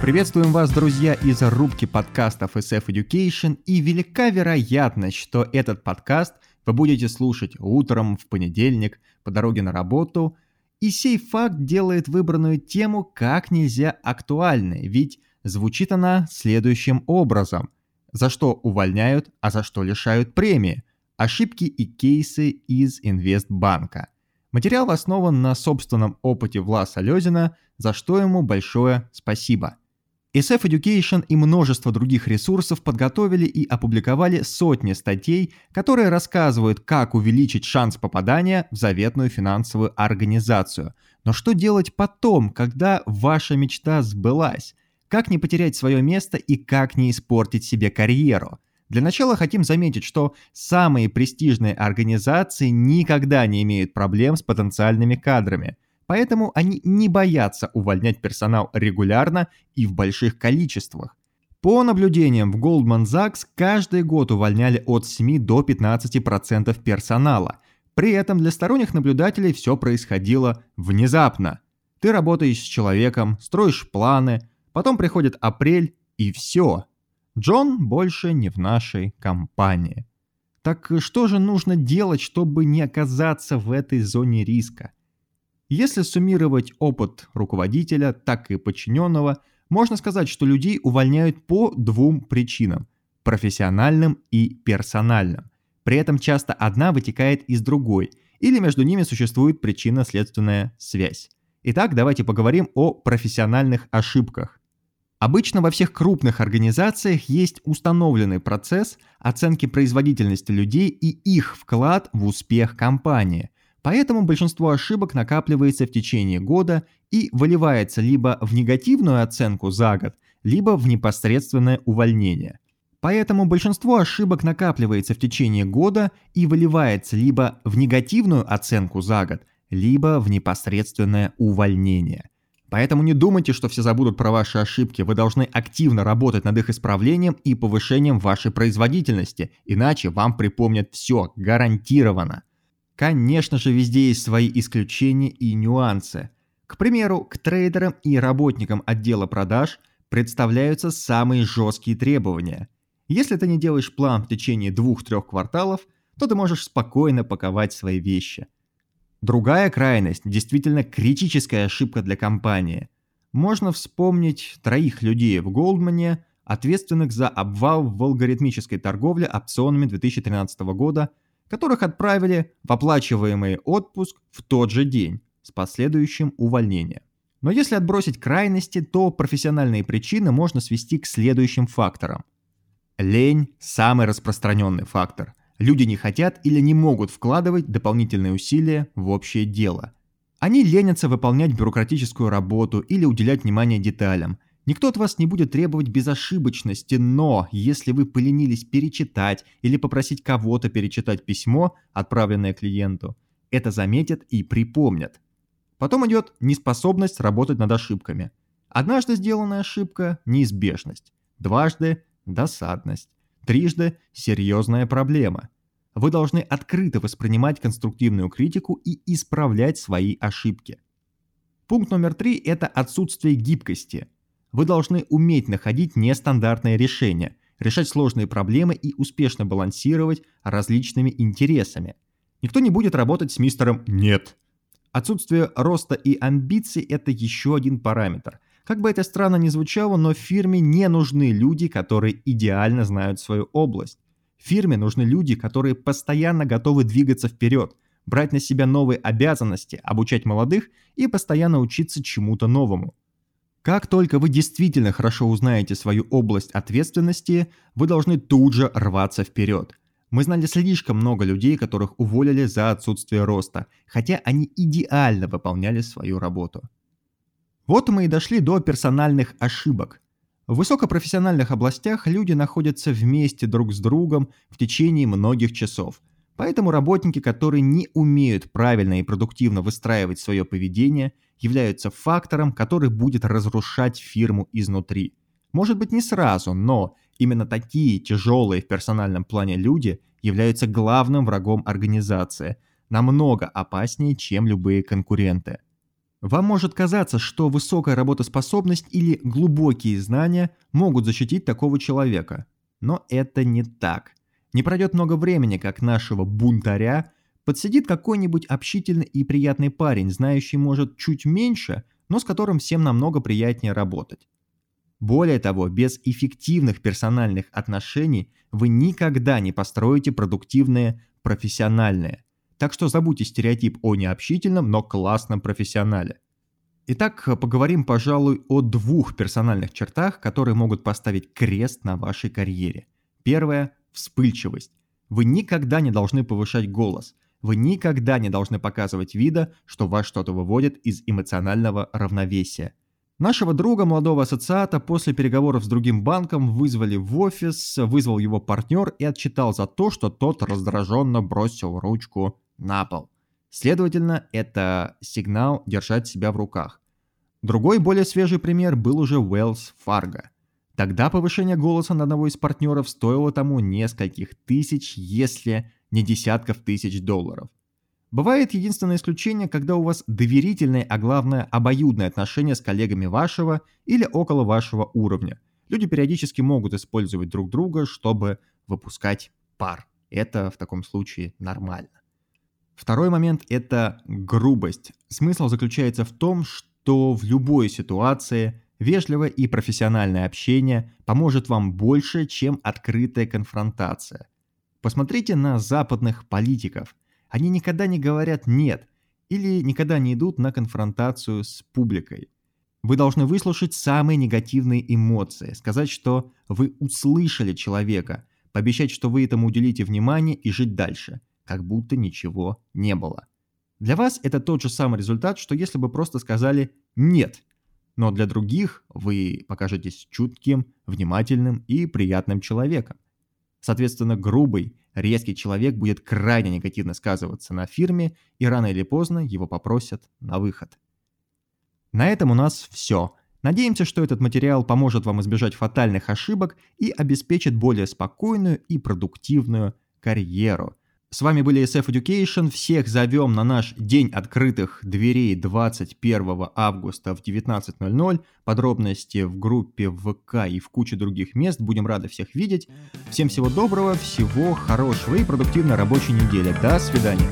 Приветствуем вас, друзья, из рубки подкастов SF Education, и велика вероятность, что этот подкаст вы будете слушать утром, в понедельник, по дороге на работу, и сей факт делает выбранную тему как нельзя актуальной, ведь звучит она следующим образом. За что увольняют, а за что лишают премии. Ошибки и кейсы из Инвестбанка. Материал основан на собственном опыте Власа Лезина, за что ему большое спасибо. SF Education и множество других ресурсов подготовили и опубликовали сотни статей, которые рассказывают, как увеличить шанс попадания в заветную финансовую организацию. Но что делать потом, когда ваша мечта сбылась? Как не потерять свое место и как не испортить себе карьеру? Для начала хотим заметить, что самые престижные организации никогда не имеют проблем с потенциальными кадрами – Поэтому они не боятся увольнять персонал регулярно и в больших количествах. По наблюдениям в Goldman Sachs каждый год увольняли от 7 до 15% персонала. При этом для сторонних наблюдателей все происходило внезапно. Ты работаешь с человеком, строишь планы, потом приходит апрель и все. Джон больше не в нашей компании. Так что же нужно делать, чтобы не оказаться в этой зоне риска? Если суммировать опыт руководителя, так и подчиненного, можно сказать, что людей увольняют по двум причинам – профессиональным и персональным. При этом часто одна вытекает из другой, или между ними существует причинно-следственная связь. Итак, давайте поговорим о профессиональных ошибках. Обычно во всех крупных организациях есть установленный процесс оценки производительности людей и их вклад в успех компании – Поэтому большинство ошибок накапливается в течение года и выливается либо в негативную оценку за год, либо в непосредственное увольнение. Поэтому большинство ошибок накапливается в течение года и выливается либо в негативную оценку за год, либо в непосредственное увольнение. Поэтому не думайте, что все забудут про ваши ошибки, вы должны активно работать над их исправлением и повышением вашей производительности, иначе вам припомнят все, гарантированно. Конечно же, везде есть свои исключения и нюансы. К примеру, к трейдерам и работникам отдела продаж представляются самые жесткие требования. Если ты не делаешь план в течение двух-трех кварталов, то ты можешь спокойно паковать свои вещи. Другая крайность – действительно критическая ошибка для компании. Можно вспомнить троих людей в Голдмане, ответственных за обвал в алгоритмической торговле опционами 2013 года – которых отправили в оплачиваемый отпуск в тот же день с последующим увольнением. Но если отбросить крайности, то профессиональные причины можно свести к следующим факторам. Лень – самый распространенный фактор. Люди не хотят или не могут вкладывать дополнительные усилия в общее дело. Они ленятся выполнять бюрократическую работу или уделять внимание деталям – Никто от вас не будет требовать безошибочности, но если вы поленились перечитать или попросить кого-то перечитать письмо, отправленное клиенту, это заметят и припомнят. Потом идет неспособность работать над ошибками. Однажды сделанная ошибка – неизбежность. Дважды – досадность. Трижды – серьезная проблема. Вы должны открыто воспринимать конструктивную критику и исправлять свои ошибки. Пункт номер три – это отсутствие гибкости – вы должны уметь находить нестандартные решения, решать сложные проблемы и успешно балансировать различными интересами. Никто не будет работать с мистером «нет». Отсутствие роста и амбиций – это еще один параметр. Как бы это странно ни звучало, но фирме не нужны люди, которые идеально знают свою область. Фирме нужны люди, которые постоянно готовы двигаться вперед, брать на себя новые обязанности, обучать молодых и постоянно учиться чему-то новому. Как только вы действительно хорошо узнаете свою область ответственности, вы должны тут же рваться вперед. Мы знали слишком много людей, которых уволили за отсутствие роста, хотя они идеально выполняли свою работу. Вот мы и дошли до персональных ошибок. В высокопрофессиональных областях люди находятся вместе друг с другом в течение многих часов. Поэтому работники, которые не умеют правильно и продуктивно выстраивать свое поведение – являются фактором, который будет разрушать фирму изнутри. Может быть не сразу, но Именно такие тяжелые в персональном плане люди являются главным врагом организации, намного опаснее, чем любые конкуренты. Вам может казаться, что высокая работоспособность или глубокие знания могут защитить такого человека, но это не так. Не пройдет много времени, как нашего бунтаря подсидит какой-нибудь общительный и приятный парень, знающий, может, чуть меньше, но с которым всем намного приятнее работать. Более того, без эффективных персональных отношений вы никогда не построите продуктивные профессиональные. Так что забудьте стереотип о необщительном, но классном профессионале. Итак, поговорим, пожалуй, о двух персональных чертах, которые могут поставить крест на вашей карьере. Первое – вспыльчивость. Вы никогда не должны повышать голос. Вы никогда не должны показывать вида, что вас что-то выводит из эмоционального равновесия. Нашего друга, молодого ассоциата, после переговоров с другим банком вызвали в офис, вызвал его партнер и отчитал за то, что тот раздраженно бросил ручку на пол. Следовательно, это сигнал держать себя в руках. Другой, более свежий пример был уже Wells Fargo. Тогда повышение голоса на одного из партнеров стоило тому нескольких тысяч, если не десятков тысяч долларов. Бывает единственное исключение, когда у вас доверительное, а главное обоюдное отношение с коллегами вашего или около вашего уровня. Люди периодически могут использовать друг друга, чтобы выпускать пар. Это в таком случае нормально. Второй момент – это грубость. Смысл заключается в том, что в любой ситуации вежливое и профессиональное общение поможет вам больше, чем открытая конфронтация. Посмотрите на западных политиков – они никогда не говорят «нет» или никогда не идут на конфронтацию с публикой. Вы должны выслушать самые негативные эмоции, сказать, что вы услышали человека, пообещать, что вы этому уделите внимание и жить дальше, как будто ничего не было. Для вас это тот же самый результат, что если бы просто сказали «нет», но для других вы покажетесь чутким, внимательным и приятным человеком. Соответственно, грубый, резкий человек будет крайне негативно сказываться на фирме, и рано или поздно его попросят на выход. На этом у нас все. Надеемся, что этот материал поможет вам избежать фатальных ошибок и обеспечит более спокойную и продуктивную карьеру. С вами были SF Education. Всех зовем на наш день открытых дверей 21 августа в 19.00. Подробности в группе ВК и в куче других мест. Будем рады всех видеть. Всем всего доброго, всего хорошего и продуктивной рабочей недели. До свидания.